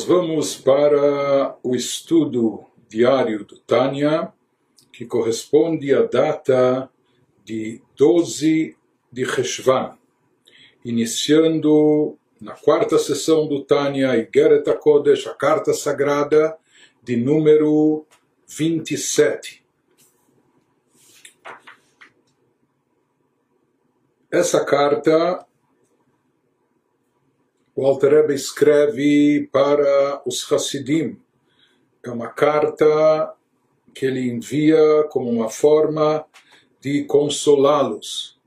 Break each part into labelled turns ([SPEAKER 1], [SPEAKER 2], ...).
[SPEAKER 1] nós vamos para o estudo diário do Tânia, que corresponde à data de 12 de Reshvan, iniciando na quarta sessão do Tânia, Igeret HaKodesh, a carta sagrada, de número 27. Essa carta o Alter Rebbe escreve para os Hassidim. É uma carta que ele envia como uma forma de consolá-los.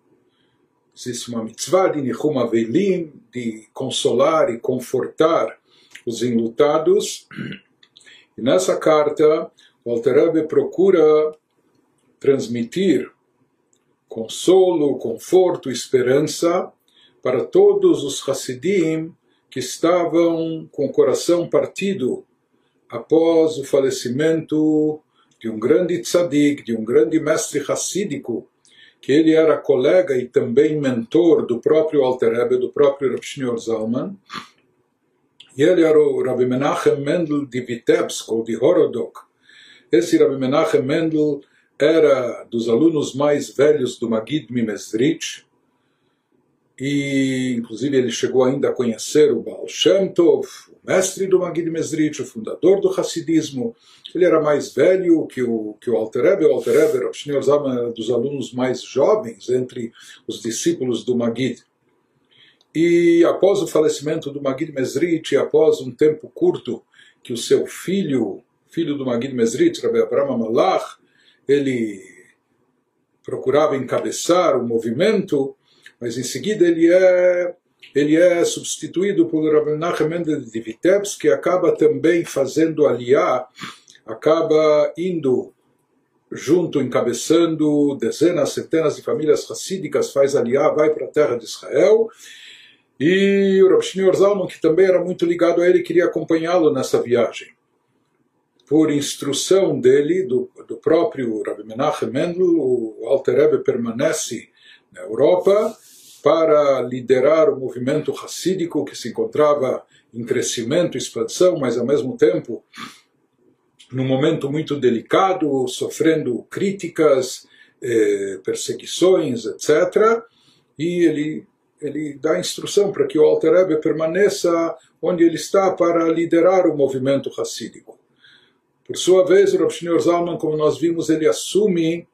[SPEAKER 1] Existe uma mitzvah de Nihum Avelim, de consolar e confortar os enlutados. E nessa carta, o Alter Rebbe procura transmitir consolo, conforto, esperança para todos os Hassidim que estavam com o coração partido após o falecimento de um grande tzadik, de um grande mestre hassídico, que ele era colega e também mentor do próprio Alter Rebbe, do próprio Rav Shneur Zalman, e ele era o Rabbi Menachem Mendel de Vitebsk, ou de Horodok. Esse Rabbi Menachem Mendel era dos alunos mais velhos do Magid Mimesrich, e inclusive ele chegou ainda a conhecer o Baal Shem Tov, o mestre do Magid Mesrit, o fundador do Hassidismo. Ele era mais velho que o, que o Alter Rebbe. O Alter Rebbe, era dos alunos mais jovens entre os discípulos do Magid. E após o falecimento do Magid Mesrit, após um tempo curto que o seu filho, filho do Magid Mesrit, Rabbi Abraham Malach, ele procurava encabeçar o movimento, mas em seguida ele é ele é substituído por Rabbi Menachem Mendel de Vitebsk, que acaba também fazendo aliar, acaba indo junto, encabeçando dezenas, centenas de famílias racídicas, faz aliar, vai para a terra de Israel, e o Rabbi Shneur Zalman, que também era muito ligado a ele, queria acompanhá-lo nessa viagem. Por instrução dele, do, do próprio Rabbi Menachem Mendel, o Alter Rebbe permanece na Europa, para liderar o movimento racídico que se encontrava em crescimento, expansão, mas ao mesmo tempo num momento muito delicado, sofrendo críticas, eh, perseguições, etc. E ele ele dá instrução para que o Alter permaneça onde ele está para liderar o movimento racídico. Por sua vez, o Rav Shneur Zalman, como nós vimos, ele assume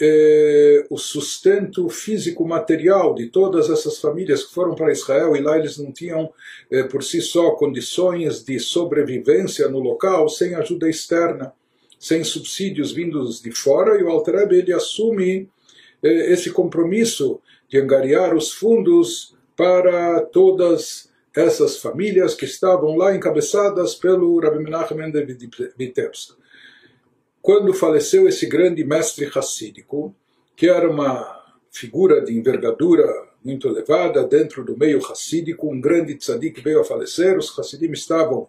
[SPEAKER 1] eh, o sustento físico material de todas essas famílias que foram para Israel e lá eles não tinham eh, por si só condições de sobrevivência no local sem ajuda externa, sem subsídios vindos de fora e o Alter Rebbe, ele assume eh, esse compromisso de angariar os fundos para todas essas famílias que estavam lá encabeçadas pelo Rabbi Menachem Mendel Vitebsk quando faleceu esse grande mestre racídico, que era uma figura de envergadura muito elevada dentro do meio racídico, um grande tzadik veio a falecer, os hassidim estavam,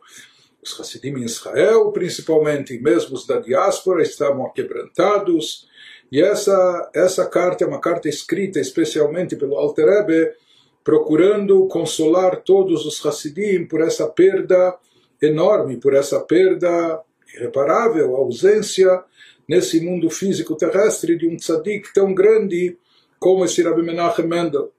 [SPEAKER 1] os hassidim em Israel principalmente, mesmo os da diáspora, estavam aquebrantados, e essa, essa carta é uma carta escrita especialmente pelo Alter Rebbe, procurando consolar todos os hassidim por essa perda enorme, por essa perda irreparável, a ausência nesse mundo físico terrestre de um tzadik tão grande como esse Rabbi Menachem Mendel.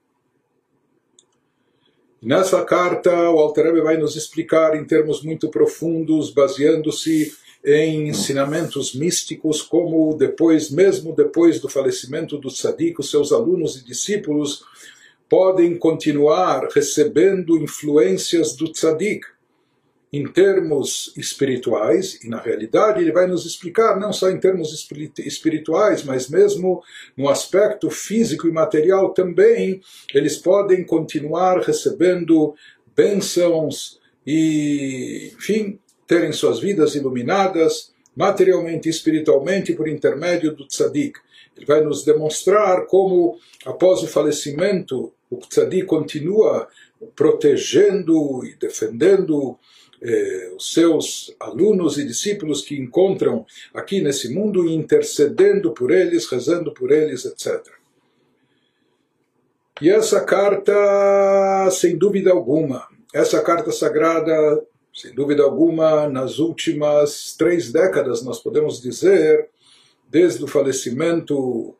[SPEAKER 1] Nessa carta, o Alter Rebbe vai nos explicar em termos muito profundos, baseando-se em ensinamentos místicos, como depois, mesmo depois do falecimento do tzadik, os seus alunos e discípulos podem continuar recebendo influências do tzadik em termos espirituais, e na realidade ele vai nos explicar não só em termos espirituais, mas mesmo no aspecto físico e material também, eles podem continuar recebendo bênçãos e, enfim, terem suas vidas iluminadas materialmente e espiritualmente por intermédio do tzadik. Ele vai nos demonstrar como, após o falecimento, o tzadik continua protegendo e defendendo eh, os seus alunos e discípulos que encontram aqui nesse mundo, intercedendo por eles, rezando por eles, etc. E essa carta, sem dúvida alguma, essa carta sagrada sem dúvida alguma, nas últimas três décadas, nós podemos dizer, desde o falecimento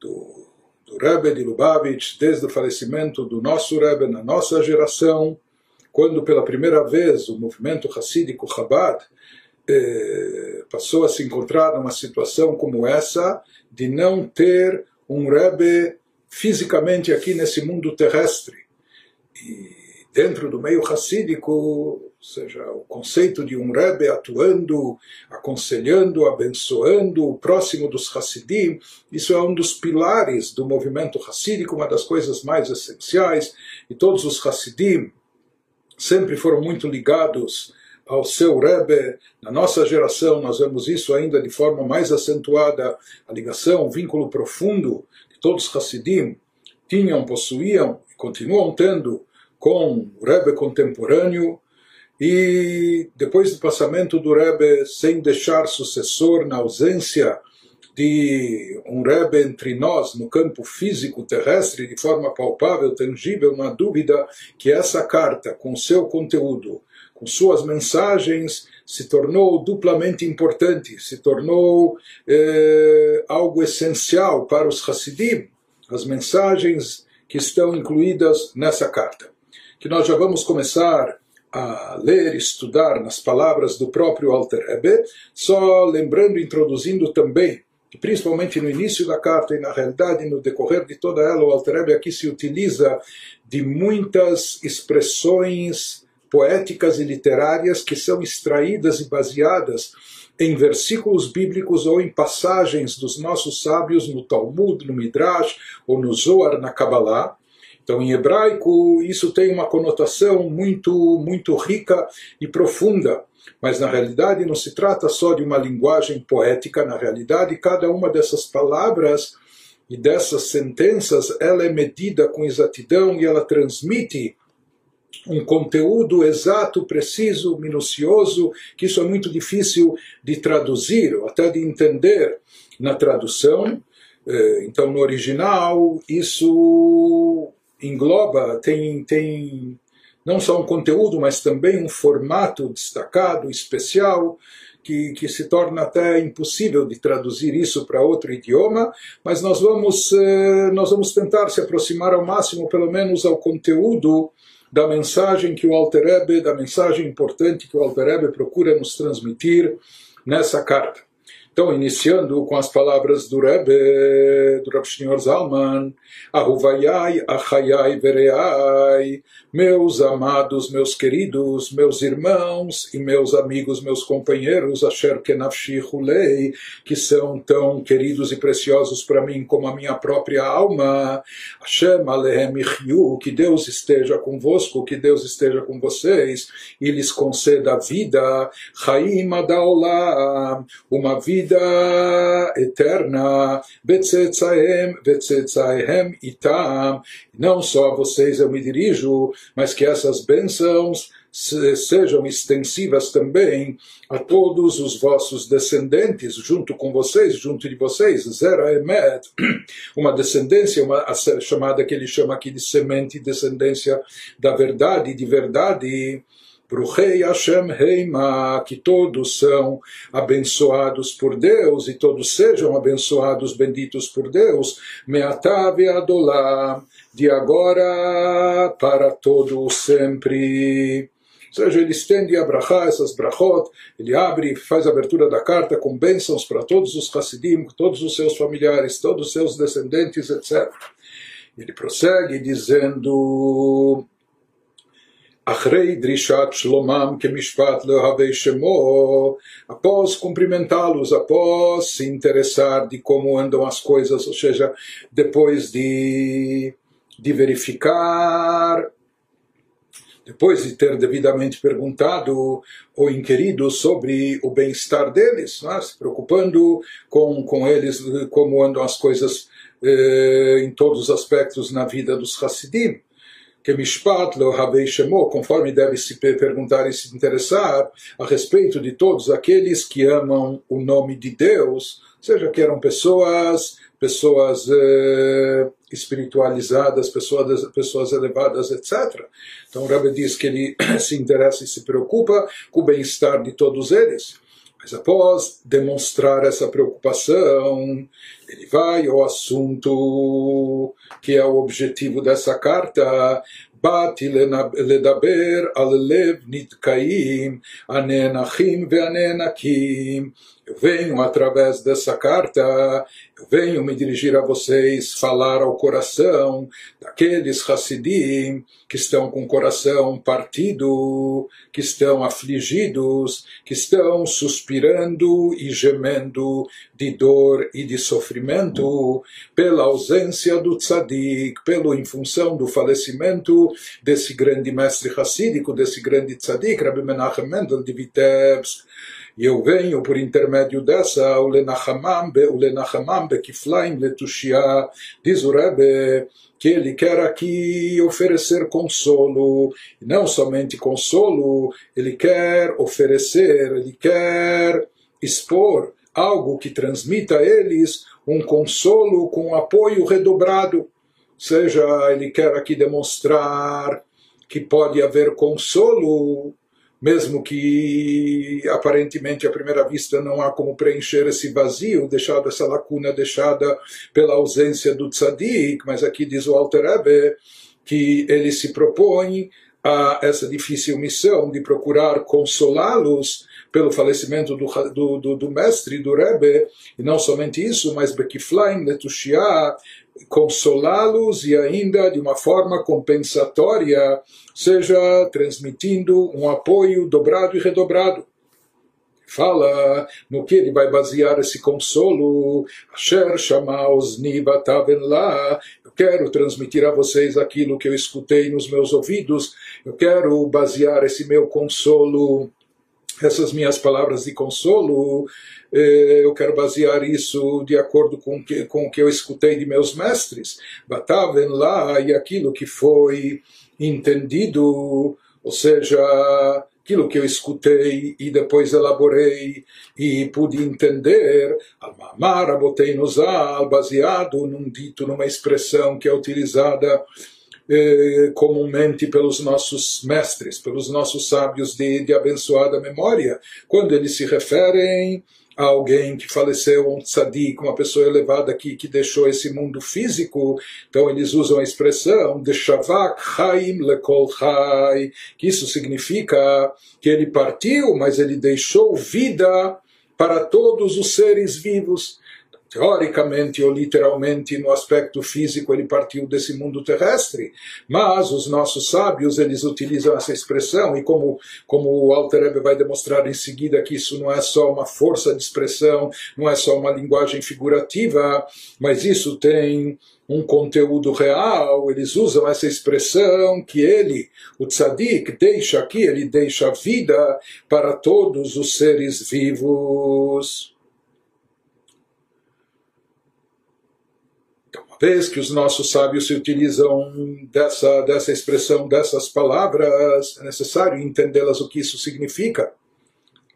[SPEAKER 1] do, do Rebbe de Lubavitch, desde o falecimento do nosso Rebbe na nossa geração, quando pela primeira vez o movimento Hassídico Chabad eh, passou a se encontrar numa situação como essa, de não ter um Rebbe fisicamente aqui nesse mundo terrestre. E dentro do meio racídico, ou seja, o conceito de um Rebbe atuando, aconselhando, abençoando, próximo dos Hassidim, isso é um dos pilares do movimento racídico, uma das coisas mais essenciais, e todos os Hassidim sempre foram muito ligados ao seu Rebbe. Na nossa geração, nós vemos isso ainda de forma mais acentuada, a ligação, o vínculo profundo que todos os Hassidim tinham, possuíam e continuam tendo com o Rebbe contemporâneo e depois do passamento do Rebbe sem deixar sucessor na ausência de um Rebbe entre nós no campo físico terrestre de forma palpável, tangível, não há dúvida que essa carta com seu conteúdo, com suas mensagens, se tornou duplamente importante, se tornou eh, algo essencial para os Hassidim, as mensagens que estão incluídas nessa carta. Que nós já vamos começar a ler, estudar nas palavras do próprio Alter Rebbe, só lembrando, introduzindo também, que principalmente no início da carta e na realidade no decorrer de toda ela, o Alter aqui se utiliza de muitas expressões poéticas e literárias que são extraídas e baseadas em versículos bíblicos ou em passagens dos nossos sábios no Talmud, no Midrash ou no Zohar, na Kabbalah, então, em hebraico, isso tem uma conotação muito, muito rica e profunda. Mas na realidade não se trata só de uma linguagem poética, na realidade cada uma dessas palavras e dessas sentenças, ela é medida com exatidão e ela transmite um conteúdo exato, preciso, minucioso, que isso é muito difícil de traduzir, ou até de entender na tradução. Eh, então, no original, isso engloba, tem, tem não só um conteúdo, mas também um formato destacado, especial, que, que se torna até impossível de traduzir isso para outro idioma, mas nós vamos, eh, nós vamos tentar se aproximar ao máximo, pelo menos, ao conteúdo da mensagem que o Alter Ebe, da mensagem importante que o Alter Ebe procura nos transmitir nessa carta. Então, iniciando com as palavras do Rebbe, do Rav Shneur Zalman, Ahuvayai, Achayai, Vereai, meus amados, meus queridos, meus irmãos e meus amigos, meus companheiros, Asher Kenafshi Hulei, que são tão queridos e preciosos para mim como a minha própria alma, Hashem Alehem que Deus esteja convosco, que Deus esteja com vocês e lhes conceda vida, Chaim Adaolam, uma vida eterna, Betzetzaem, Betzetzaem Itam, não só a vocês eu me dirijo, mas que essas bênçãos sejam extensivas também a todos os vossos descendentes, junto com vocês, junto de vocês, Zera Emet, uma descendência, uma chamada que ele chama aqui de semente, descendência da verdade, de verdade, Bruchei Hashem Heima, que todos são abençoados por Deus e todos sejam abençoados, benditos por Deus, Meatav Adolam, de agora para todo sempre. Ou seja, ele estende a brachá, essas brachot, ele abre, faz a abertura da carta com bênçãos para todos os Hassidim, todos os seus familiares, todos os seus descendentes, etc. Ele prossegue dizendo Achrei Drishat Shlomam Kemishpat Lehavei Shemo, após cumprimentá-los, após se interessar de como andam as coisas, ou seja, depois de, de verificar, depois de ter devidamente perguntado ou inquirido sobre o bem-estar deles, né, se preocupando com, com eles, como andam as coisas eh, em todos os aspectos na vida dos Hassidim que Mishpat lo Havei Shemo, conforme deve se perguntar e se interessar a respeito de todos aqueles que amam o nome de Deus, seja que eram pessoas pessoas eh, espiritualizadas, pessoas, pessoas elevadas, etc. Então o Rebbe diz que ele se interessa e se preocupa com o bem-estar de todos eles. Mas após demonstrar essa preocupação, ele vai ao assunto que é o objetivo dessa carta, באתי לדבר על לב נתקעים, הנאנחים והנאנקים. Eu venho através dessa carta, eu venho me dirigir a vocês, falar ao coração daqueles Hassidim que estão com o coração partido, que estão afligidos, que estão suspirando e gemendo de dor e de sofrimento pela ausência do tzadik, pelo em função do falecimento desse grande mestre hassídico, desse grande tzadik, Rabbi Menachem Mendel de Vitebsk. E eu venho por intermédio dessa, o Lenachamam, o Lenachamam, Bekiflaim, Letushia, diz o Rebbe, que ele quer aqui oferecer consolo, e não somente consolo, ele quer oferecer, ele quer expor algo que transmita a eles um consolo com apoio redobrado. Ou seja, ele quer aqui demonstrar que pode haver consolo, mesmo que aparentemente à primeira vista não há como preencher esse vazio, deixado essa lacuna deixada pela ausência do tzadik, mas aqui diz o Alter Rebbe que ele se propõe a essa difícil missão de procurar consolá-los pelo falecimento do, do, do, do, mestre, do Rebbe, e não somente isso, mas Bekiflaim Letushia, consolá-los e ainda de uma forma compensatória, seja transmitindo um apoio dobrado e redobrado fala no que ele vai basear esse consolo. Asher Shamaos Nibataven lá. Eu quero transmitir a vocês aquilo que eu escutei nos meus ouvidos. Eu quero basear esse meu consolo essas minhas palavras de consolo, eh, eu quero basear isso de acordo com que, com o que eu escutei de meus mestres. Bataven lá e aquilo que foi entendido, ou seja, aquilo que eu escutei e depois elaborei e pude entender, Al-Mamar, botei no Zal, baseado num dito, numa expressão que é utilizada eh, comumente pelos nossos mestres, pelos nossos sábios de, de abençoada memória, quando eles se referem alguém que faleceu, um tzadik, uma pessoa elevada que, que deixou esse mundo físico, então eles usam a expressão de shavak chaim lekol chai, que isso significa que ele partiu, mas ele deixou vida para todos os seres vivos teoricamente ou literalmente no aspecto físico ele partiu desse mundo terrestre, mas os nossos sábios eles utilizam essa expressão e como como o Alter Rebbe vai demonstrar em seguida que isso não é só uma força de expressão, não é só uma linguagem figurativa, mas isso tem um conteúdo real, eles usam essa expressão que ele, o tzadik, deixa aqui, ele deixa vida para todos os seres vivos. Vez que os nossos sábios se utilizam dessa, dessa expressão, dessas palavras, é necessário entendê-las o que isso significa.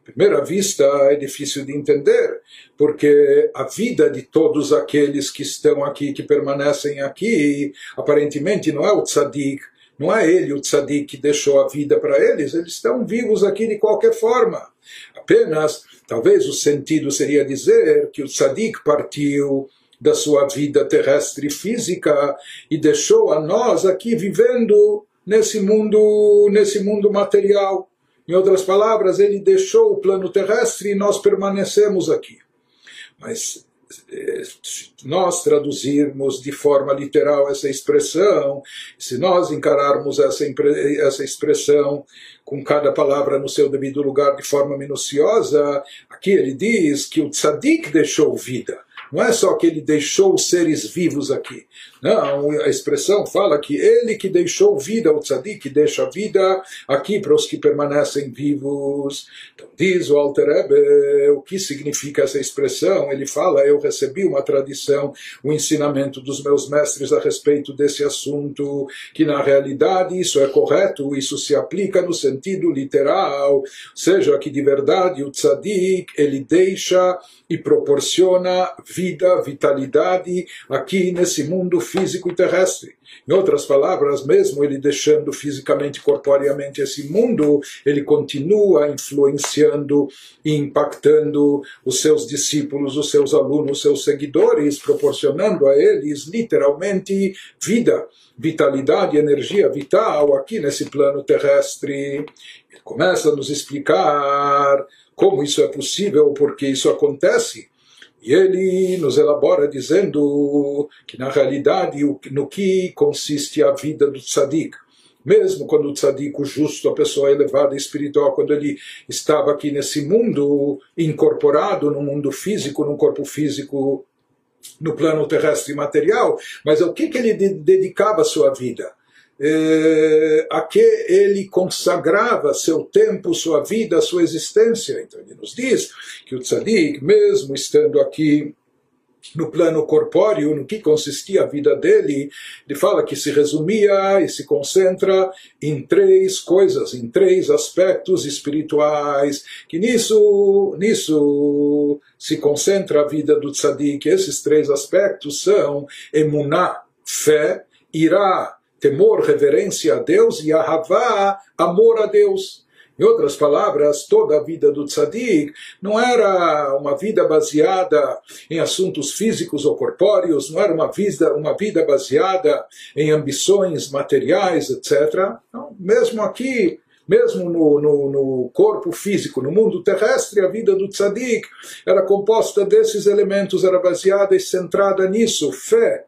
[SPEAKER 1] À primeira vista é difícil de entender, porque a vida de todos aqueles que estão aqui, que permanecem aqui, aparentemente não é o tzadik, não é ele o tzadik que deixou a vida para eles, eles estão vivos aqui de qualquer forma. Apenas, talvez o sentido seria dizer que o tzadik partiu da sua vida terrestre física e deixou a nós aqui vivendo nesse mundo, nesse mundo material. Em outras palavras, ele deixou o plano terrestre e nós permanecemos aqui. Mas eh, se nós traduzirmos de forma literal essa expressão, se nós encararmos essa, essa expressão com cada palavra no seu devido lugar de forma minuciosa, aqui ele diz que o tzadik deixou vida. Não é só que ele deixou os seres vivos aqui. Não, a expressão fala que ele que deixou vida, o tzadik deixa vida aqui para os que permanecem vivos. Então diz o Alter Ebe, o que significa essa expressão? Ele fala, eu recebi uma tradição, o um ensinamento dos meus mestres a respeito desse assunto, que na realidade isso é correto, isso se aplica no sentido literal, seja que de verdade o tzadik, ele deixa e proporciona vida, vitalidade aqui nesse mundo físico e terrestre. Em outras palavras, mesmo ele deixando fisicamente, corporeamente esse mundo, ele continua influenciando e impactando os seus discípulos, os seus alunos, os seus seguidores, proporcionando a eles literalmente vida, vitalidade, energia vital aqui nesse plano terrestre. Ele começa a nos explicar como isso é possível, porque isso acontece. E ele nos elabora dizendo que, na realidade, no que consiste a vida do tzadik. Mesmo quando o tzadik, o justo, a pessoa elevada espiritual, quando ele estava aqui nesse mundo, incorporado no mundo físico, num corpo físico, no plano terrestre material, mas ao que, que ele dedicava a sua vida? Eh, a que ele consagrava seu tempo, sua vida, sua existência. Então ele nos diz que o tzadik, mesmo estando aqui no plano corpóreo, no que consistia a vida dele, ele fala que se resumia e se concentra em três coisas, em três aspectos espirituais, que nisso, nisso se concentra a vida do tzadik. Esses três aspectos são emuná, fé, irá, temor, reverência a Deus e ahavá, amor a Deus. Em outras palavras, toda a vida do tzadik não era uma vida baseada em assuntos físicos ou corpóreos, não era uma vida, uma vida baseada em ambições materiais, etc. Não, mesmo aqui, mesmo no, no, no, corpo físico, no mundo terrestre, a vida do tzadik era composta desses elementos, era baseada e centrada nisso, fé,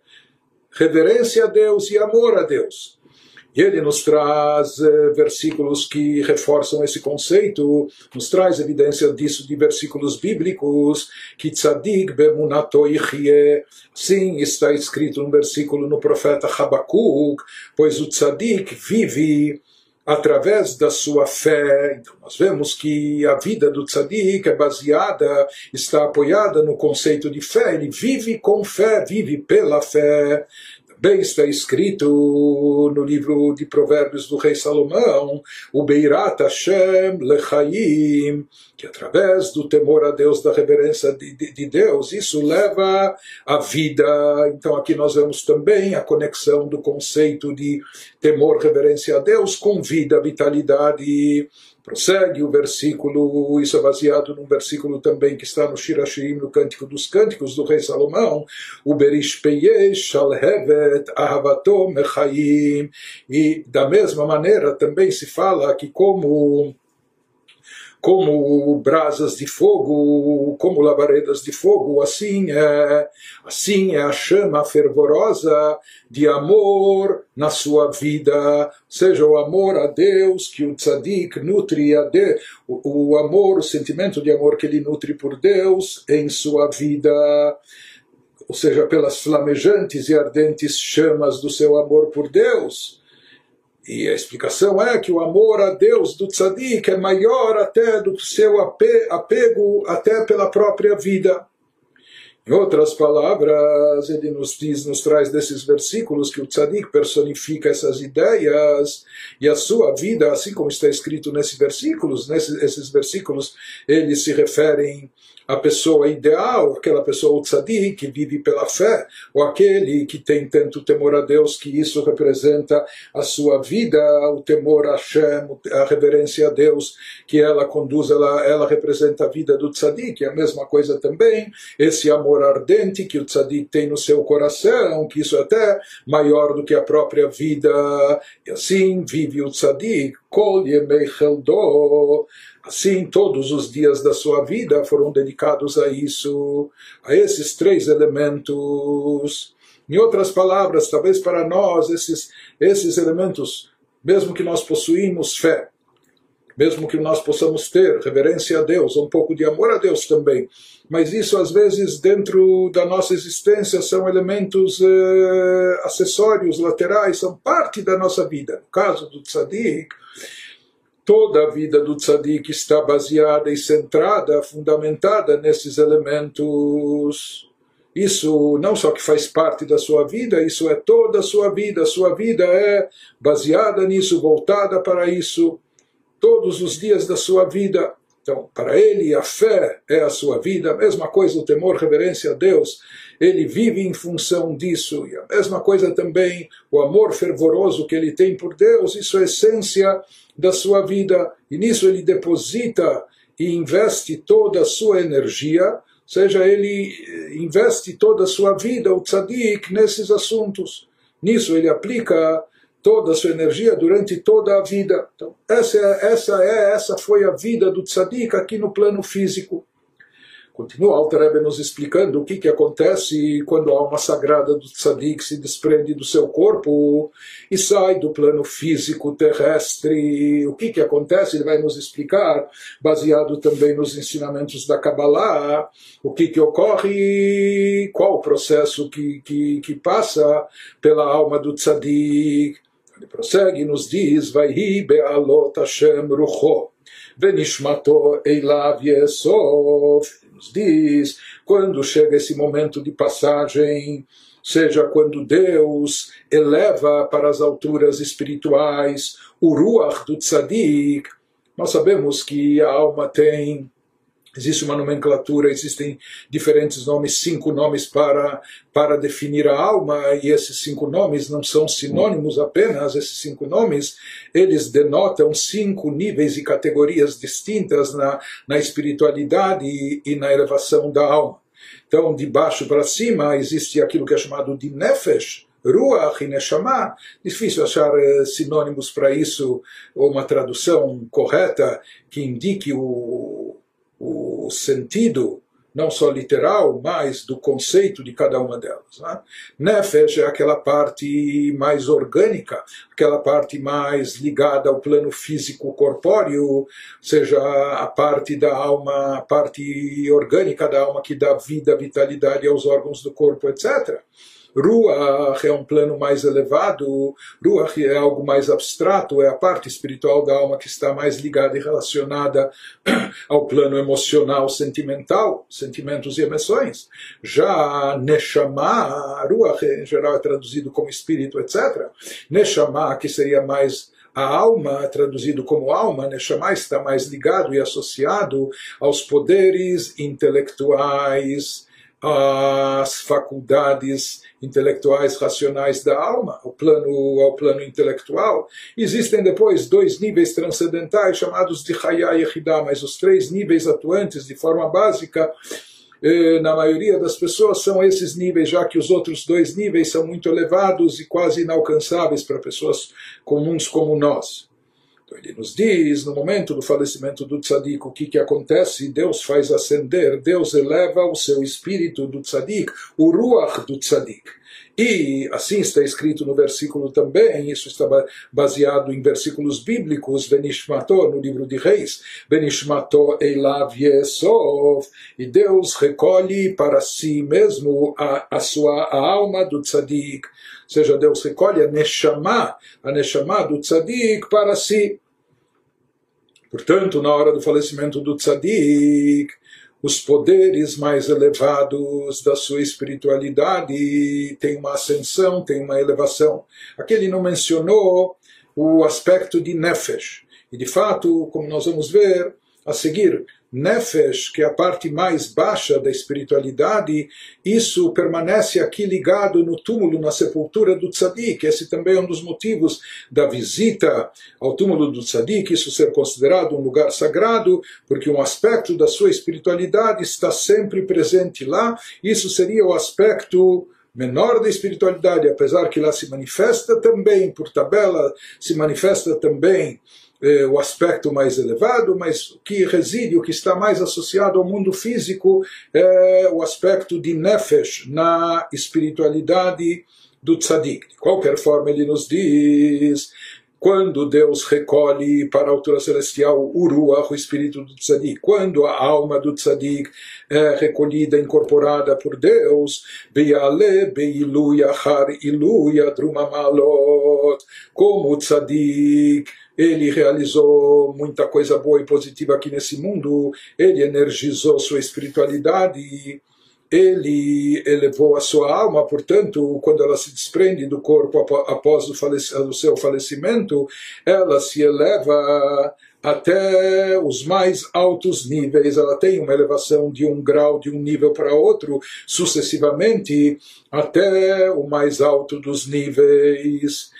[SPEAKER 1] reverência a Deus e amor a Deus. E ele nos traz eh, versículos que reforçam esse conceito, nos traz evidência disso de versículos bíblicos, que tzadik bemunato ichye, sim, está escrito no versículo no profeta Habakkuk, pois o tzadik vive através da sua fé. Então, nós vemos que a vida do tzadik é baseada, está apoiada no conceito de fé. Ele vive com fé, vive pela fé bem está escrito no livro de Provérbios do rei Salomão, o Beirat Hashem Lechaim, que através do temor a Deus, da reverência de, de, de Deus, isso leva à vida. Então aqui nós vemos também a conexão do conceito de temor, reverência a Deus com vida, vitalidade. Prossegue o versículo, isso é baseado num versículo também que está no Shirashim, no Cântico dos Cânticos do rei Salomão, o Berish Peyesh Alhevet Ahavato Mechaim. E da mesma maneira também se fala que como como brasas de fogo, como labaredas de fogo, assim é, assim é a chama fervorosa de amor na sua vida, seja o amor a Deus que o tzadik nutre a Deus, o, o amor, o sentimento de amor que ele nutre por Deus em sua vida, ou seja, pelas flamejantes e ardentes chamas do seu amor por Deus e a explicação é que o amor a Deus do tzadik é maior até do seu apego até pela própria vida. Em outras palavras, ele nos diz, nos traz desses versículos que o tzadik personifica essas ideias e a sua vida, assim como está escrito nesses versículos, nesses esses versículos, eles se referem a pessoa ideal, aquela pessoa tzadik, que vive pela fé, ou aquele que tem tanto temor a Deus que isso representa a sua vida, o temor a Hashem, a reverência a Deus, que ela conduz, ela, ela representa a vida do tzadik, é a mesma coisa também, esse amor ardente que o tzadik tem no seu coração, que isso é até maior do que a própria vida, e assim vive o tzadik, kol yemei Assim, todos os dias da sua vida foram dedicados a isso, a esses três elementos. Em outras palavras, talvez para nós, esses, esses elementos, mesmo que nós possuímos fé, mesmo que nós possamos ter reverência a Deus, um pouco de amor a Deus também, mas isso às vezes dentro da nossa existência são elementos eh, acessórios, laterais, são parte da nossa vida. No caso do tzadik, toda a vida do tzadik está baseada e centrada, fundamentada nesses elementos. Isso não só que faz parte da sua vida, isso é toda a sua vida. A sua vida é baseada nisso, voltada para isso, todos os dias da sua vida. Então, para ele, a fé é a sua vida, a mesma coisa o temor, reverência a Deus, ele vive em função disso. E a mesma coisa também o amor fervoroso que ele tem por Deus, isso é essência da sua vida. E nisso ele deposita e investe toda a sua energia, ou seja, ele investe toda a sua vida, o tzadik, nesses assuntos. Nisso ele aplica toda a sua energia durante toda a vida. Então, essa é, essa é, essa foi a vida do tzadik aqui no plano físico. Continua Alter Rebbe nos explicando o que, que acontece quando a alma sagrada do tzadik se desprende do seu corpo e sai do plano físico terrestre. O que, que acontece? Ele vai nos explicar, baseado também nos ensinamentos da Kabbalah, o que, que ocorre, qual o processo que, que, que passa pela alma do tzadik. Ele prossegue e nos diz: Vai be'alot Hashem rucho, venishmato eilav yesov. Nos diz, quando chega esse momento de passagem, seja quando Deus eleva para as alturas espirituais o Ruach do Tzadik, nós sabemos que a alma tem Existe uma nomenclatura, existem diferentes nomes, cinco nomes para, para definir a alma, e esses cinco nomes não são sinônimos apenas, esses cinco nomes, eles denotam cinco níveis e categorias distintas na, na espiritualidade e, e na elevação da alma. Então, de baixo para cima, existe aquilo que é chamado de Nefesh, Ruach e Neshama, difícil achar eh, sinônimos para isso, ou uma tradução correta que indique o, o sentido não só literal, mas do conceito de cada uma delas. Né? Nefesh é aquela parte mais orgânica, aquela parte mais ligada ao plano físico corpóreo, seja a parte da alma, a parte orgânica da alma que dá vida, vitalidade aos órgãos do corpo, etc. Ruach é um plano mais elevado, Ruach é algo mais abstrato, é a parte espiritual da alma que está mais ligada e relacionada ao plano emocional, sentimental, sentimentos e emoções. Já Neshama, Ruach em geral é traduzido como espírito, etc. Neshama, que seria mais a alma, traduzido como alma, Neshama, está mais ligado e associado aos poderes intelectuais, às faculdades intelectuais racionais da alma, o plano ao plano intelectual. Existem depois dois níveis transcendentais chamados de Chaya e Yehidá, mas os três níveis atuantes de forma básica eh, na maioria das pessoas são esses níveis, já que os outros dois níveis são muito elevados e quase inalcançáveis para pessoas comuns como nós. Então ele nos diz, no momento do falecimento do tzadik, o que, que acontece? Deus faz ascender, Deus eleva o seu espírito do tzadik, o ruach do tzadik. E assim está escrito no versículo também, isso está baseado em versículos bíblicos, Benishmato, no livro de Reis, Benishmato Elav Yesov, e Deus recolhe para si mesmo a, a sua a alma do tzadik, seja, Deus recolhe a Neshama, a Neshama do Tzadik para si. Portanto, na hora do falecimento do Tzadik, os poderes mais elevados da sua espiritualidade têm uma ascensão, têm uma elevação. Aqui ele não mencionou o aspecto de Nefesh. E de fato, como nós vamos ver a seguir, Nefesh, que é a parte mais baixa da espiritualidade, isso permanece aqui ligado no túmulo, na sepultura do tzadik. Esse também é um dos motivos da visita ao túmulo do tzadik, isso ser considerado um lugar sagrado, porque um aspecto da sua espiritualidade está sempre presente lá. Isso seria o aspecto menor da espiritualidade, apesar que lá se manifesta também, por tabela, se manifesta também eh, o aspecto mais elevado, mas o que reside, o que está mais associado ao mundo físico é o aspecto de nefesh na espiritualidade do tzadik. De qualquer forma, ele nos diz quando Deus recolhe para a altura celestial o Ruach, o espírito do tzadik, quando a alma do tzadik é recolhida, incorporada por Deus, Beyale Beilu Yachar Ilu Yadrumamalot, como o tzadik ele realizou muita coisa boa e positiva aqui nesse mundo, ele energizou sua espiritualidade. Ele elevou a sua alma, portanto, quando ela se desprende do corpo após o, seu falecimento, ela se eleva até os mais altos níveis, ela tem uma elevação de um grau, de um nível para outro, sucessivamente, até o mais alto dos níveis.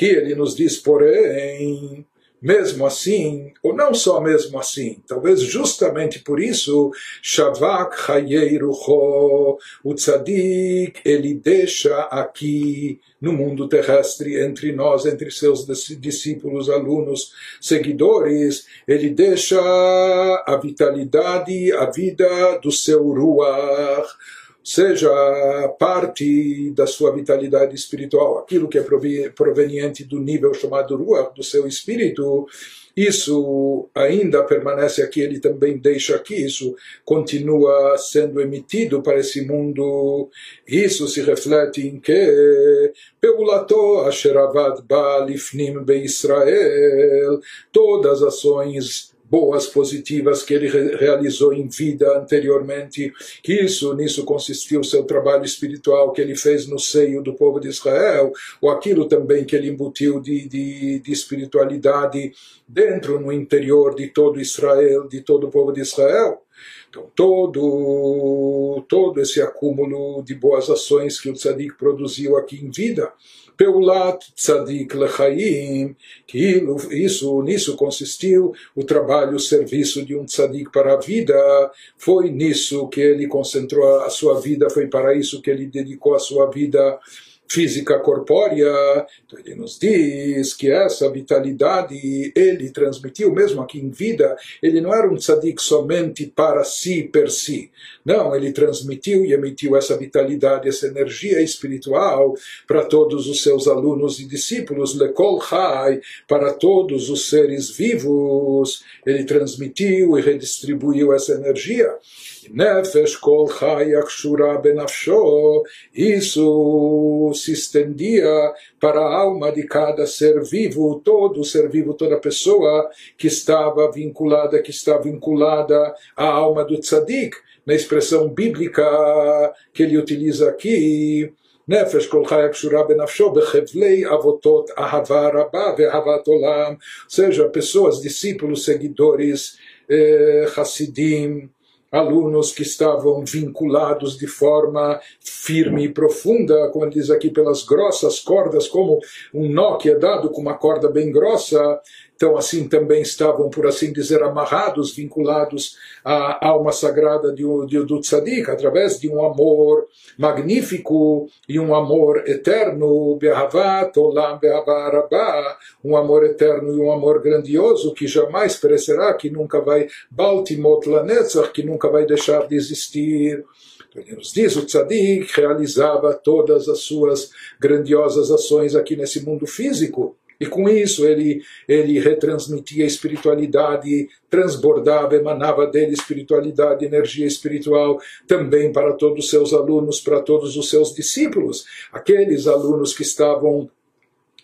[SPEAKER 1] Aqui ele nos diz, porém, mesmo assim, ou não só mesmo assim, talvez justamente por isso, Shavak Hayeirucho, o tzadik, ele deixa aqui no mundo terrestre, entre nós, entre seus discípulos, alunos, seguidores, ele deixa a vitalidade, a vida do seu Ruach, seja parte da sua vitalidade espiritual, aquilo que é proveniente do nível chamado Ruach, do seu espírito, isso ainda permanece aqui, ele também deixa aqui, isso continua sendo emitido para esse mundo. Isso se reflete em que Peulato Asheravad Balifnim Be Israel, todas as ações boas, positivas que ele realizou em vida anteriormente, que isso, nisso consistiu o seu trabalho espiritual que ele fez no seio do povo de Israel, ou aquilo também que ele embutiu de, de, de espiritualidade dentro, no interior de todo Israel, de todo o povo de Israel. Então, todo, todo esse acúmulo de boas ações que o tzadik produziu aqui em vida, Peulat Tzadik Lechaim, que isso, nisso consistiu o trabalho, o serviço de um tzadik para a vida, foi nisso que ele concentrou a sua vida, foi para isso que ele dedicou a sua vida física corpórea. Então ele nos diz que essa vitalidade ele transmitiu, mesmo aqui em vida, ele não era um tzadik somente para si, per si. Não, ele transmitiu e emitiu essa vitalidade, essa energia espiritual para todos os seus alunos e discípulos, lekol chai, para todos os seres vivos. Ele transmitiu e redistribuiu essa energia Nefesh kol chaya kshura benafsho, isso se estendia para a alma de cada ser vivo, todo ser vivo, toda pessoa que estava vinculada, que está vinculada à alma do tzadik, na expressão bíblica que ele utiliza aqui, נפש כל חי הקשורה בנפשו בחבלי אבותות אהבה רבה ואהבת עולם, seja, pessoas, discípulos, seguidores, eh, Hassidim, alunos que estavam vinculados de forma firme e profunda, como diz aqui, pelas grossas cordas, como um nó que é dado com uma corda bem grossa, então, assim também estavam, por assim dizer, amarrados, vinculados à alma sagrada de, de, do tzadik, através de um amor magnífico e um amor eterno, um amor eterno e um amor grandioso que jamais perecerá, que nunca vai, Baltimot Lanetzach, que nunca vai deixar de existir. Então, ele nos diz, o tzadik realizava todas as suas grandiosas ações aqui nesse mundo físico e com isso ele, ele retransmitia a espiritualidade, transbordava, emanava dele espiritualidade, energia espiritual, também para todos os seus alunos, para todos os seus discípulos. Aqueles alunos que estavam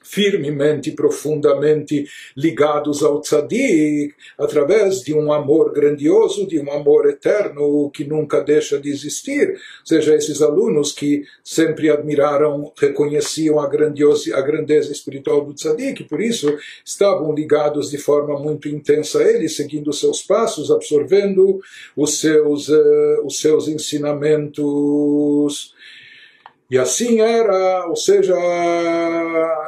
[SPEAKER 1] firmemente, profundamente ligados ao tzadik, através de um amor grandioso, de um amor eterno que nunca deixa de existir. Seja, esses alunos que sempre admiraram, reconheciam a, grandiosa, a grandeza espiritual do tzadik, por isso estavam ligados de forma muito intensa a ele, seguindo seus passos, absorvendo os seus, uh, os seus ensinamentos e assim era, ou seja,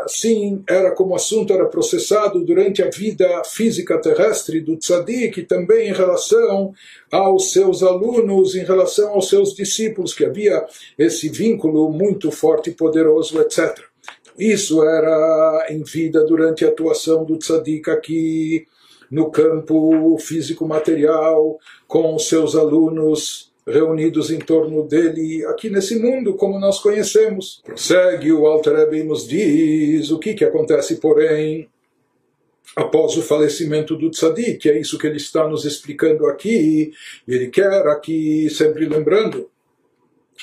[SPEAKER 1] assim era como o assunto era processado durante a vida física terrestre do tzadik, e também em relação aos seus alunos, em relação aos seus discípulos, que havia esse vínculo muito forte e poderoso, etc. Isso era em vida durante a atuação do tzadik aqui no campo físico-material, com os seus alunos reunidos em torno dele aqui nesse mundo como nós conhecemos. Prossegue o Alter Rebbe nos diz o que, que acontece, porém, após o falecimento do Tzadik, é isso que ele está nos explicando aqui, e ele quer aqui, sempre lembrando,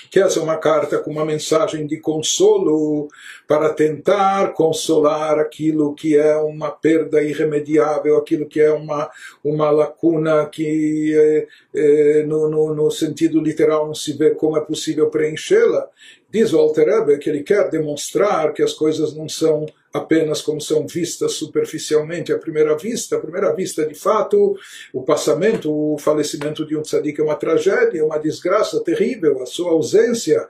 [SPEAKER 1] que essa é uma carta com uma mensagem de consolo para tentar consolar aquilo que é uma perda irremediável, aquilo que é uma, uma lacuna que é, é, no, no, no, sentido literal não se vê como é possível preenchê-la. Diz o Alter que ele quer demonstrar que as coisas não são apenas como são vistas superficialmente à primeira vista. À primeira vista, de fato, o passamento, o falecimento de um tzadik é uma tragédia, uma desgraça terrível, a sua ausência.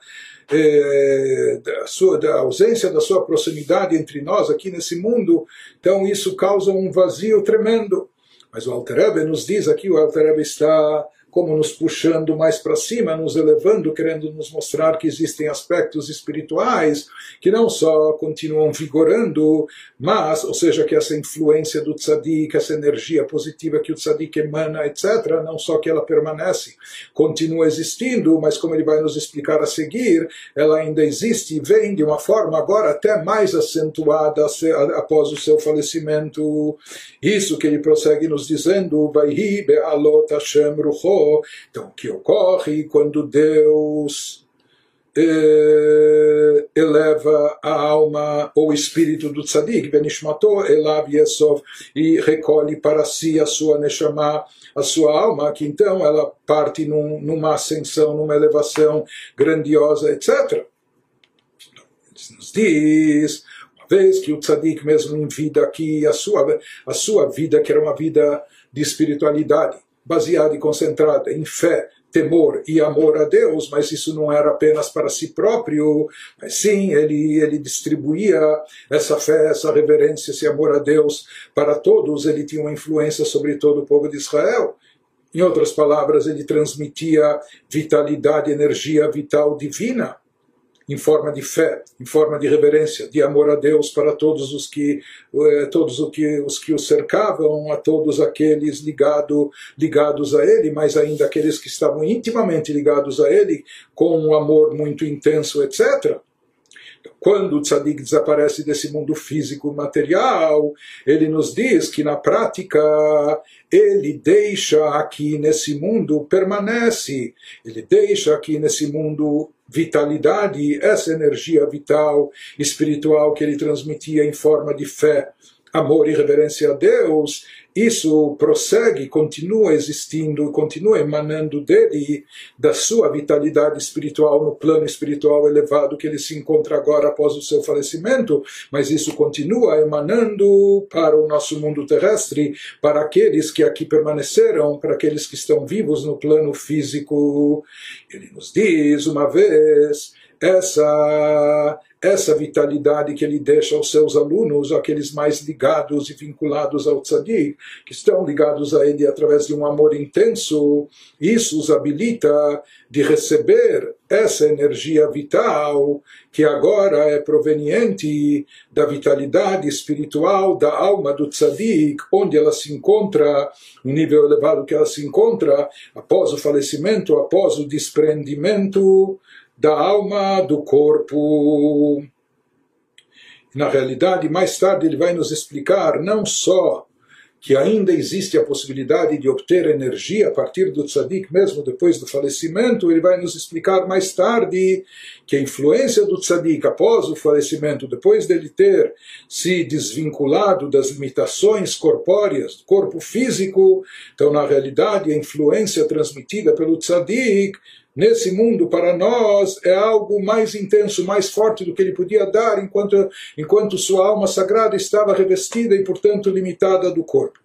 [SPEAKER 1] É, da, sua, da ausência da sua proximidade entre nós aqui nesse mundo, então isso causa um vazio tremendo. Mas o Alter Ebe nos diz aqui, o Alter Ebe está como nos puxando mais para cima, nos elevando, querendo nos mostrar que existem aspectos espirituais que não só continuam vigorando, mas, ou seja, que essa influência do tzadik, essa energia positiva que o tzadik emana, etc., não só que ela permanece, continua existindo, mas como ele vai nos explicar a seguir, ela ainda existe e vem de uma forma agora até mais acentuada após o seu falecimento. Isso que ele prossegue nos dizendo, vai Hashem ruchot, então, o que ocorre quando Deus eh, eleva a alma ou espírito do tzadik, Benishmato, Elav Yesov, e recolhe para si a sua Neshama, a sua alma, que então ela parte num, numa ascensão, numa elevação grandiosa, etc. Então, nos diz vez que o tzadik mesmo em vida aqui, a sua, a sua vida que era uma vida de espiritualidade, baseada e concentrada em fé, temor e amor a Deus, mas isso não era apenas para si próprio, mas sim, ele, ele distribuía essa fé, essa reverência, esse amor a Deus para todos, ele tinha uma influência sobre todo o povo de Israel. Em outras palavras, ele transmitia vitalidade, energia vital divina em forma de fé, em forma de reverência, de amor a Deus para todos os que eh, todos os que, os que o cercavam, a todos aqueles ligado, ligados a Ele, mas ainda aqueles que estavam intimamente ligados a Ele, com um amor muito intenso, etc. Quando o tzadik desaparece desse mundo físico material, ele nos diz que na prática ele deixa aqui nesse mundo, permanece, ele deixa aqui nesse mundo vitalidade, essa energia vital, espiritual que ele transmitia em forma de fé, amor e reverência a Deus, isso prossegue, continua existindo, continua emanando dele, da sua vitalidade espiritual no plano espiritual elevado que ele se encontra agora após o seu falecimento, mas isso continua emanando para o nosso mundo terrestre, para aqueles que aqui permaneceram, para aqueles que estão vivos no plano físico. Ele nos diz uma vez essa essa vitalidade que ele deixa aos seus alunos, aqueles mais ligados e vinculados ao tzadik, que estão ligados a ele através de um amor intenso, isso os habilita de receber essa energia vital que agora é proveniente da vitalidade espiritual da alma do tzadik, onde ela se encontra, no nível elevado que ela se encontra, após o falecimento, após o desprendimento da alma do corpo. Na realidade, mais tarde ele vai nos explicar não só que ainda existe a possibilidade de obter energia a partir do tzadik, mesmo depois do falecimento, ele vai nos explicar mais tarde que a influência do tzadik após o falecimento, depois dele ter se desvinculado das limitações corpóreas do corpo físico, então na realidade a influência transmitida pelo tzadik nesse mundo para nós é algo mais intenso, mais forte do que ele podia dar enquanto, enquanto sua alma sagrada estava revestida e, portanto, limitada do corpo.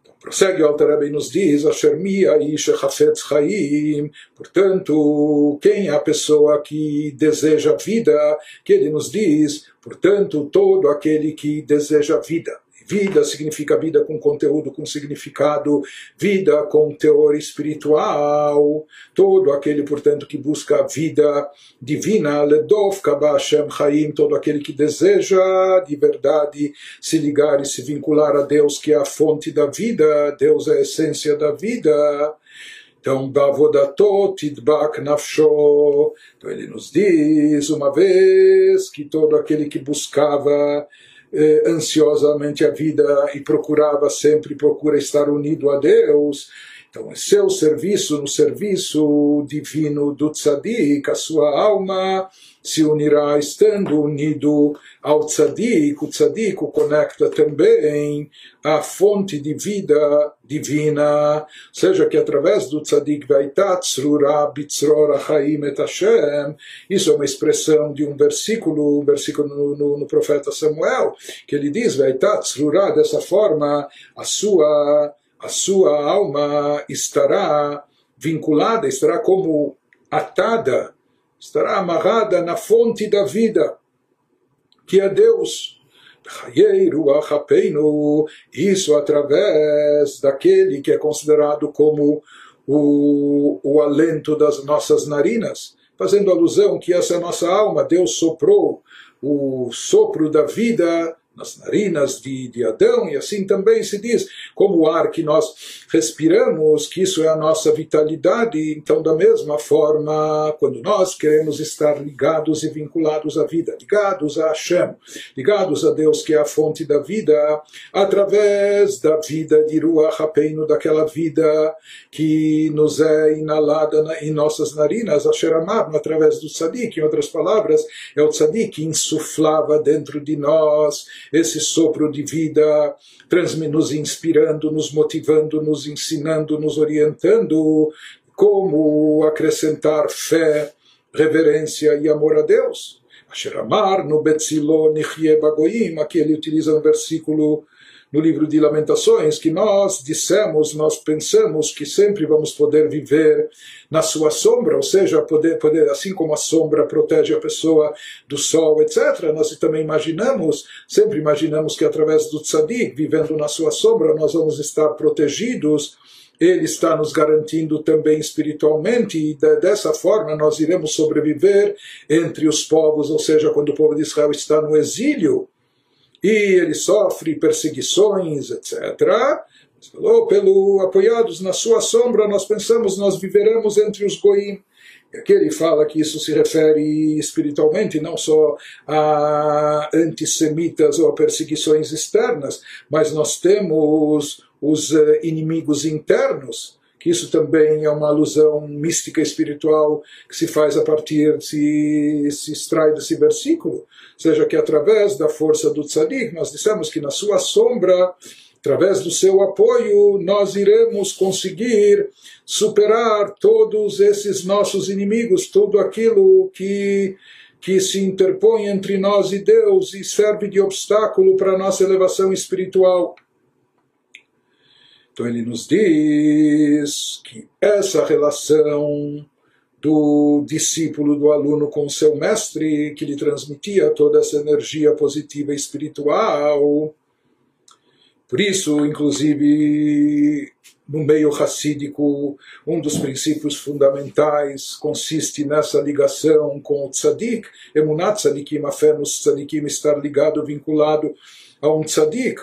[SPEAKER 1] Então, prossegue o Altareb e nos diz, Ashermia Ishechafetz Chaim, portanto, quem é a pessoa que deseja vida, que ele nos diz, portanto, todo aquele que deseja vida. Vida significa vida com conteúdo, com significado, vida com teor espiritual. Todo aquele, portanto, que busca a vida divina, Ledov Kabashem Chaim, todo aquele que deseja de verdade se ligar e se vincular a Deus, que é a fonte da vida, Deus é a essência da vida. Então, Bavodatot Tidbak Nafsho. Então, ele nos diz uma vez que todo aquele que buscava eh, ansiosamente a vida e procurava sempre, procura estar unido a Deus, Então, é seu serviço, no serviço divino do tzadik, a sua alma se unirá estando unido ao tzadik. O tzadik o conecta também à fonte de vida divina, seja que através do tzadik vaitatzrura bitzrora chaim et Hashem, isso é uma expressão de um versículo, um versículo no, no, no profeta Samuel, que ele diz, vaitatzrura, dessa forma, a sua a sua alma estará vinculada, estará como atada, estará amarrada na fonte da vida, que é Deus. Isso através daquele que é considerado como o, o alento das nossas narinas, fazendo alusão que essa é nossa alma, Deus soprou o sopro da vida nas narinas de, de Adão, e assim também se diz, como o ar que nós respiramos, que isso é a nossa vitalidade, então, da mesma forma, quando nós queremos estar ligados e vinculados à vida, ligados a Hashem, ligados a Deus que é a fonte da vida, através da vida de Ruach HaPeinu, daquela vida que nos é inalada na, em nossas narinas, Asher Amar, através do tzadik, em outras palavras, é o tzadik que insuflava dentro de nós esse sopro de vida, nos inspirando, nos motivando, nos ensinando, nos orientando como acrescentar fé, reverência e amor a Deus. Asher Amar no Betzilo Nichye Bagoim, aqui ele utiliza um versículo no livro de Lamentações, que nós dissemos, nós pensamos que sempre vamos poder viver na sua sombra, ou seja, poder, poder assim como a sombra protege a pessoa do sol, etc., nós também imaginamos, sempre imaginamos que através do tzadik, vivendo na sua sombra, nós vamos estar protegidos ele está nos garantindo também espiritualmente, e dessa forma nós iremos sobreviver entre os povos, ou seja, quando o povo de Israel está no exílio, e ele sofre perseguições, etc. falou, pelo apoiados na sua sombra, nós pensamos, nós viveremos entre os goim. E aqui ele fala que isso se refere espiritualmente, não só a antissemitas ou a perseguições externas, mas nós temos os eh, inimigos internos, que isso também é uma alusão mística espiritual que se faz a partir, se, se extrai desse versículo seja que através da força do tzadik, nós dissemos que na sua sombra, através do seu apoio, nós iremos conseguir superar todos esses nossos inimigos, tudo aquilo que que se interpõe entre nós e Deus e serve de obstáculo para a nossa elevação espiritual. Então ele nos diz que essa relação do discípulo, do aluno com seu mestre, que lhe transmitia toda essa energia positiva espiritual. Por isso, inclusive, no meio racídico, um dos princípios fundamentais consiste nessa ligação com o tzadik, emunat tzadikim, a fé nos tzadikim estar ligado, vinculado a um tzadik.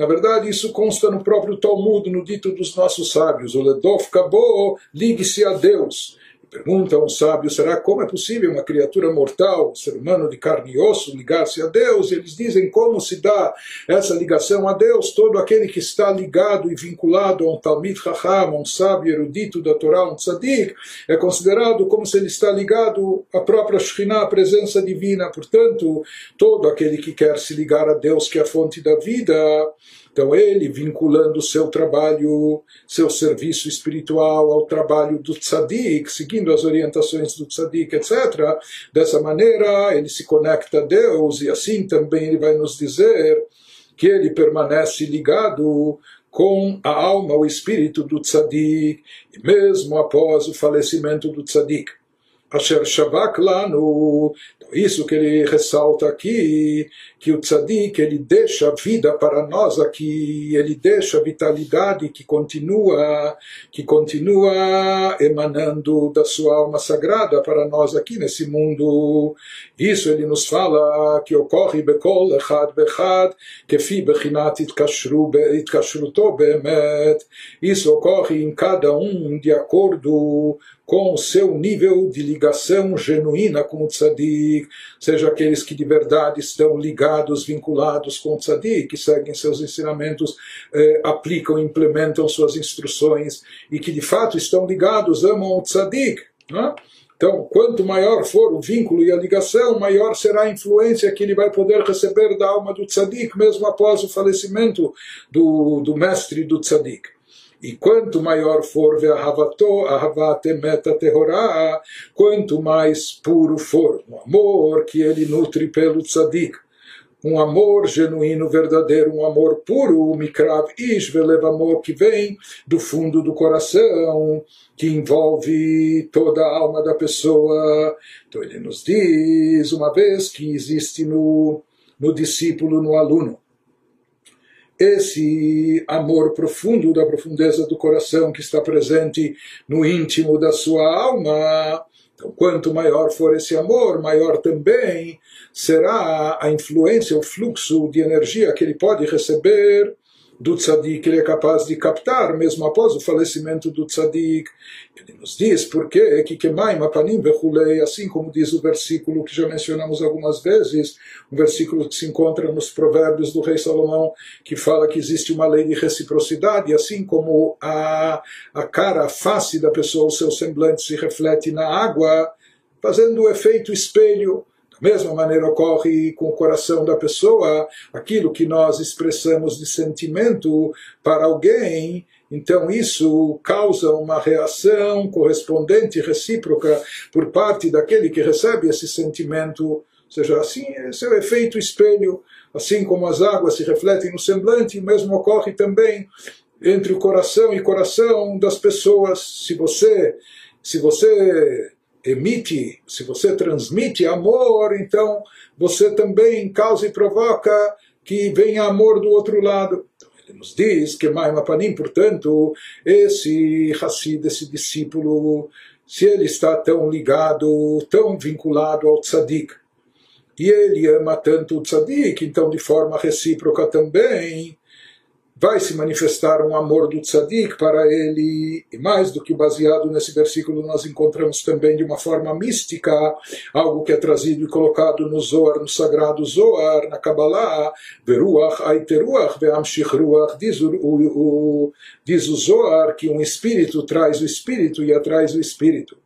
[SPEAKER 1] Na verdade, isso consta no próprio Talmud, no dito dos nossos sábios, o Ledof Kabo, ligue-se a Deus. Pergunta um sábio: será como é possível uma criatura mortal, ser humano de carne e osso, ligar-se a Deus? E eles dizem como se dá essa ligação a Deus. Todo aquele que está ligado e vinculado a um Talmid Chacham, um sábio erudito da Torá, um tzadik, é considerado como se ele está ligado à própria Shekhinah, a presença divina. Portanto, todo aquele que quer se ligar a Deus, que é a fonte da vida, então ele, vinculando seu trabalho, seu serviço espiritual ao trabalho do tzadik, seguindo as orientações do tzadik, etc., dessa maneira ele se conecta a Deus e assim também ele vai nos dizer que ele permanece ligado com a alma, o espírito do tzadik, mesmo após o falecimento do tzadik. Asher Shavak Lanu, isso que ele ressalta aqui, que o tzadik ele deixa vida para nós aqui, ele deixa vitalidade que continua, que continua emanando da sua alma sagrada para nós aqui nesse mundo. Isso ele nos fala que ocorre bekol echad bechad, kefi bechinat itkashruto beemet. Isso ocorre em cada um de acordo com o seu nível de ligação genuína com o tzadik, seja aqueles que de verdade estão ligados, vinculados com o tzadik, que seguem seus ensinamentos, eh, aplicam, implementam suas instruções e que de fato estão ligados, amam o tzadik. Né? Então, quanto maior for o vínculo e a ligação, maior será a influência que ele vai poder receber da alma do tzadik, mesmo após o falecimento do, do mestre do tzadik. E quanto maior for meta terrorá, quanto mais puro for o amor que ele nutre pelo tzadik, um amor genuíno, verdadeiro, um amor puro, mikrav ish amor que vem do fundo do coração, que envolve toda a alma da pessoa. Então ele nos diz, uma vez que existe no, no discípulo, no aluno, esse amor profundo da profundeza do coração que está presente no íntimo da sua alma. Então, quanto maior for esse amor, maior também será a influência, o fluxo de energia que ele pode receber do tzadik ele é capaz de captar, mesmo após o falecimento do tzadik. Ele nos diz porque que kemaim apanim vechulei, assim como diz o versículo que já mencionamos algumas vezes, um versículo que se encontra nos provérbios do rei Salomão, que fala que existe uma lei de reciprocidade, assim como a, a cara, a face da pessoa, o seu semblante se reflete na água, fazendo o efeito espelho mesma maneira ocorre com o coração da pessoa, aquilo que nós expressamos de sentimento para alguém, então isso causa uma reação correspondente, recíproca, por parte daquele que recebe esse sentimento. Ou seja, assim, esse é o efeito espelho. Assim como as águas se refletem no semblante, o mesmo ocorre também entre o coração e coração das pessoas. Se você, se você emite, se você transmite amor, então você também causa e provoca que venha amor do outro lado. Então, ele nos diz que Maimapanim, portanto, esse Hassid, esse discípulo, se ele está tão ligado, tão vinculado ao tzadik, e ele ama tanto o tzadik, então de forma recíproca também, vai se manifestar um amor do tzadik para ele, e mais do que baseado nesse versículo, nós encontramos também de uma forma mística, algo que é trazido e colocado no Zohar, no sagrado Zohar, na Kabbalah, Veruach Aiteruach Veamshich Ruach, diz o, o, diz o Zohar que um espírito traz o espírito e atrai o espírito.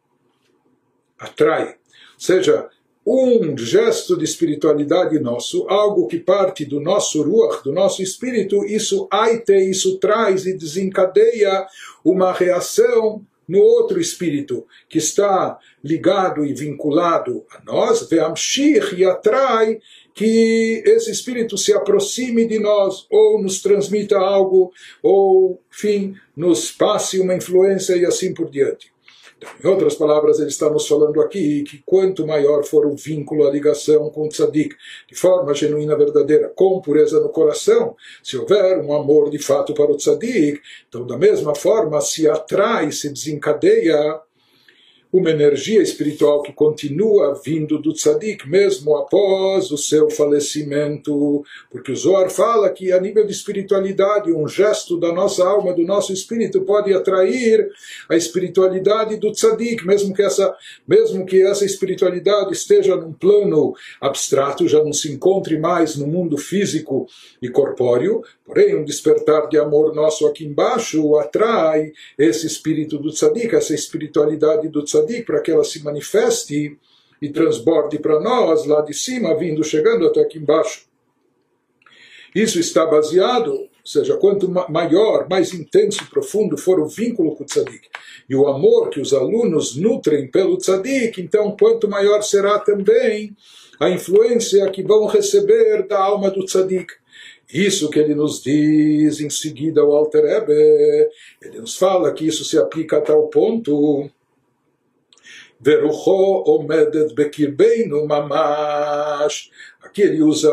[SPEAKER 1] Atrai. Ou seja, um gesto de espiritualidade nosso, algo que parte do nosso ruach, do nosso espírito, isso aite, isso traz e desencadeia uma reação no outro espírito que está ligado e vinculado a nós, veamshir e atrai que esse espírito se aproxime de nós ou nos transmita algo ou, enfim, nos passe uma influência e assim por diante. Em outras palavras, ele está nos falando aqui que quanto maior for o vínculo, a ligação com o tzadik, de forma genuína, verdadeira, com pureza no coração, se houver um amor de fato para o tzadik, então da mesma forma se atrai, se desencadeia uma energia espiritual que continua vindo do tzadik mesmo após o seu falecimento, porque o Zohar fala que a nível de espiritualidade, um gesto da nossa alma, do nosso espírito pode atrair a espiritualidade do tzadik, mesmo que essa, mesmo que essa espiritualidade esteja num plano abstrato, já não se encontre mais no mundo físico e corpóreo, porém um despertar de amor nosso aqui embaixo atrai esse espírito do tzadik, essa espiritualidade do tzadik tzadik para que ela se manifeste e transborde para nós lá de cima, vindo, chegando até aqui embaixo. Isso está baseado, ou seja, quanto maior, mais intenso e profundo for o vínculo com o tzadik e o amor que os alunos nutrem pelo tzadik, então quanto maior será também a influência que vão receber da alma do tzadik. Isso que ele nos diz em seguida, o Alter Ebe, ele nos fala que isso se aplica a tal ponto Verucho omedet bekirbeinu mamash. Aqui ele usa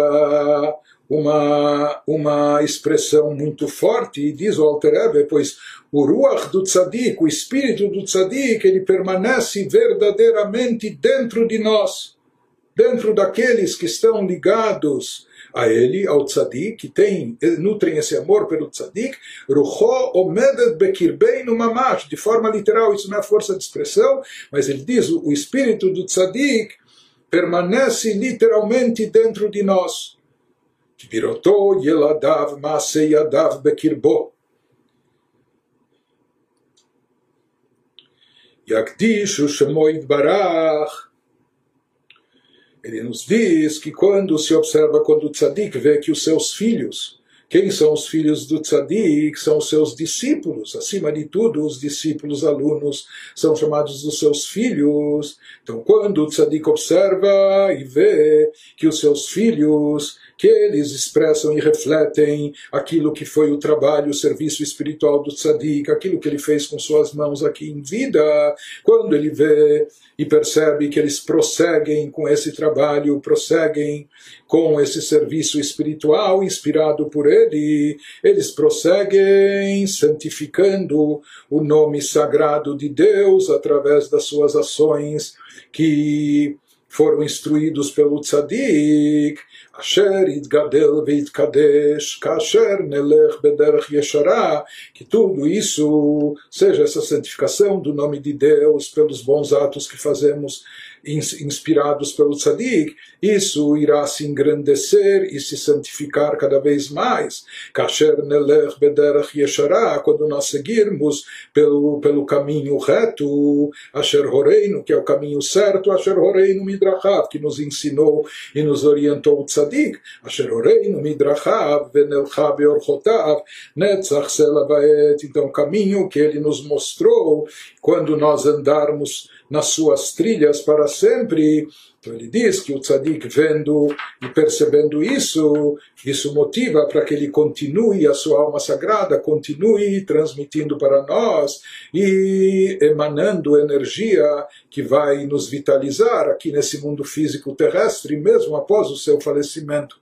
[SPEAKER 1] uma, uma expressão muito forte e diz o Alter Ebe, pois o Ruach do Tzadik, o espírito do Tzadik, ele permanece verdadeiramente dentro de nós, dentro daqueles que estão ligados a ele, ao tzadik, que tem, nutrem esse amor pelo tzadik, rucho omedet bekirbeinu mamash, de forma literal, isso não é força de expressão, mas ele diz, o espírito do tzadik permanece literalmente dentro de nós. Kbiroto yeladav maseyadav bekirbo. Yakdishu shemoid barach ele nos diz que quando se observa, quando o tzadik vê que os seus filhos, quem são os filhos do tzadik? São os seus discípulos. Acima de tudo, os discípulos, alunos, são chamados dos seus filhos. Então, quando o tzadik observa e vê que os seus filhos que eles expressam e refletem aquilo que foi o trabalho, o serviço espiritual do tzadik, aquilo que ele fez com suas mãos aqui em vida, quando ele vê e percebe que eles prosseguem com esse trabalho, prosseguem com esse serviço espiritual inspirado por ele, eles prosseguem santificando o nome sagrado de Deus através das suas ações que foram instruídos pelo tzadik, Asher Idgadel Veitkadesh, Kasher Nelech Bederach Yeshara, que tudo isso seja essa santificação do nome de Deus pelos bons atos que fazemos inspirados pelo tzadik, isso irá se engrandecer e se santificar cada vez mais. Kasher nelech bederach yeshara, quando nós seguirmos pelo, pelo caminho reto, Asher Horeinu, que é o caminho certo, Asher Horeinu Midrachav, que nos ensinou e nos orientou o tzadik, Asher Horeinu Midrachav, Venelcha Beorchotav, Netzach Selabaet, então o caminho que ele nos mostrou quando nós andarmos nas suas trilhas para sempre. Então ele diz que o tzadik vendo e percebendo isso, isso motiva para que ele continue a sua alma sagrada, continue transmitindo para nós e emanando energia que vai nos vitalizar aqui nesse mundo físico terrestre, mesmo após o seu falecimento.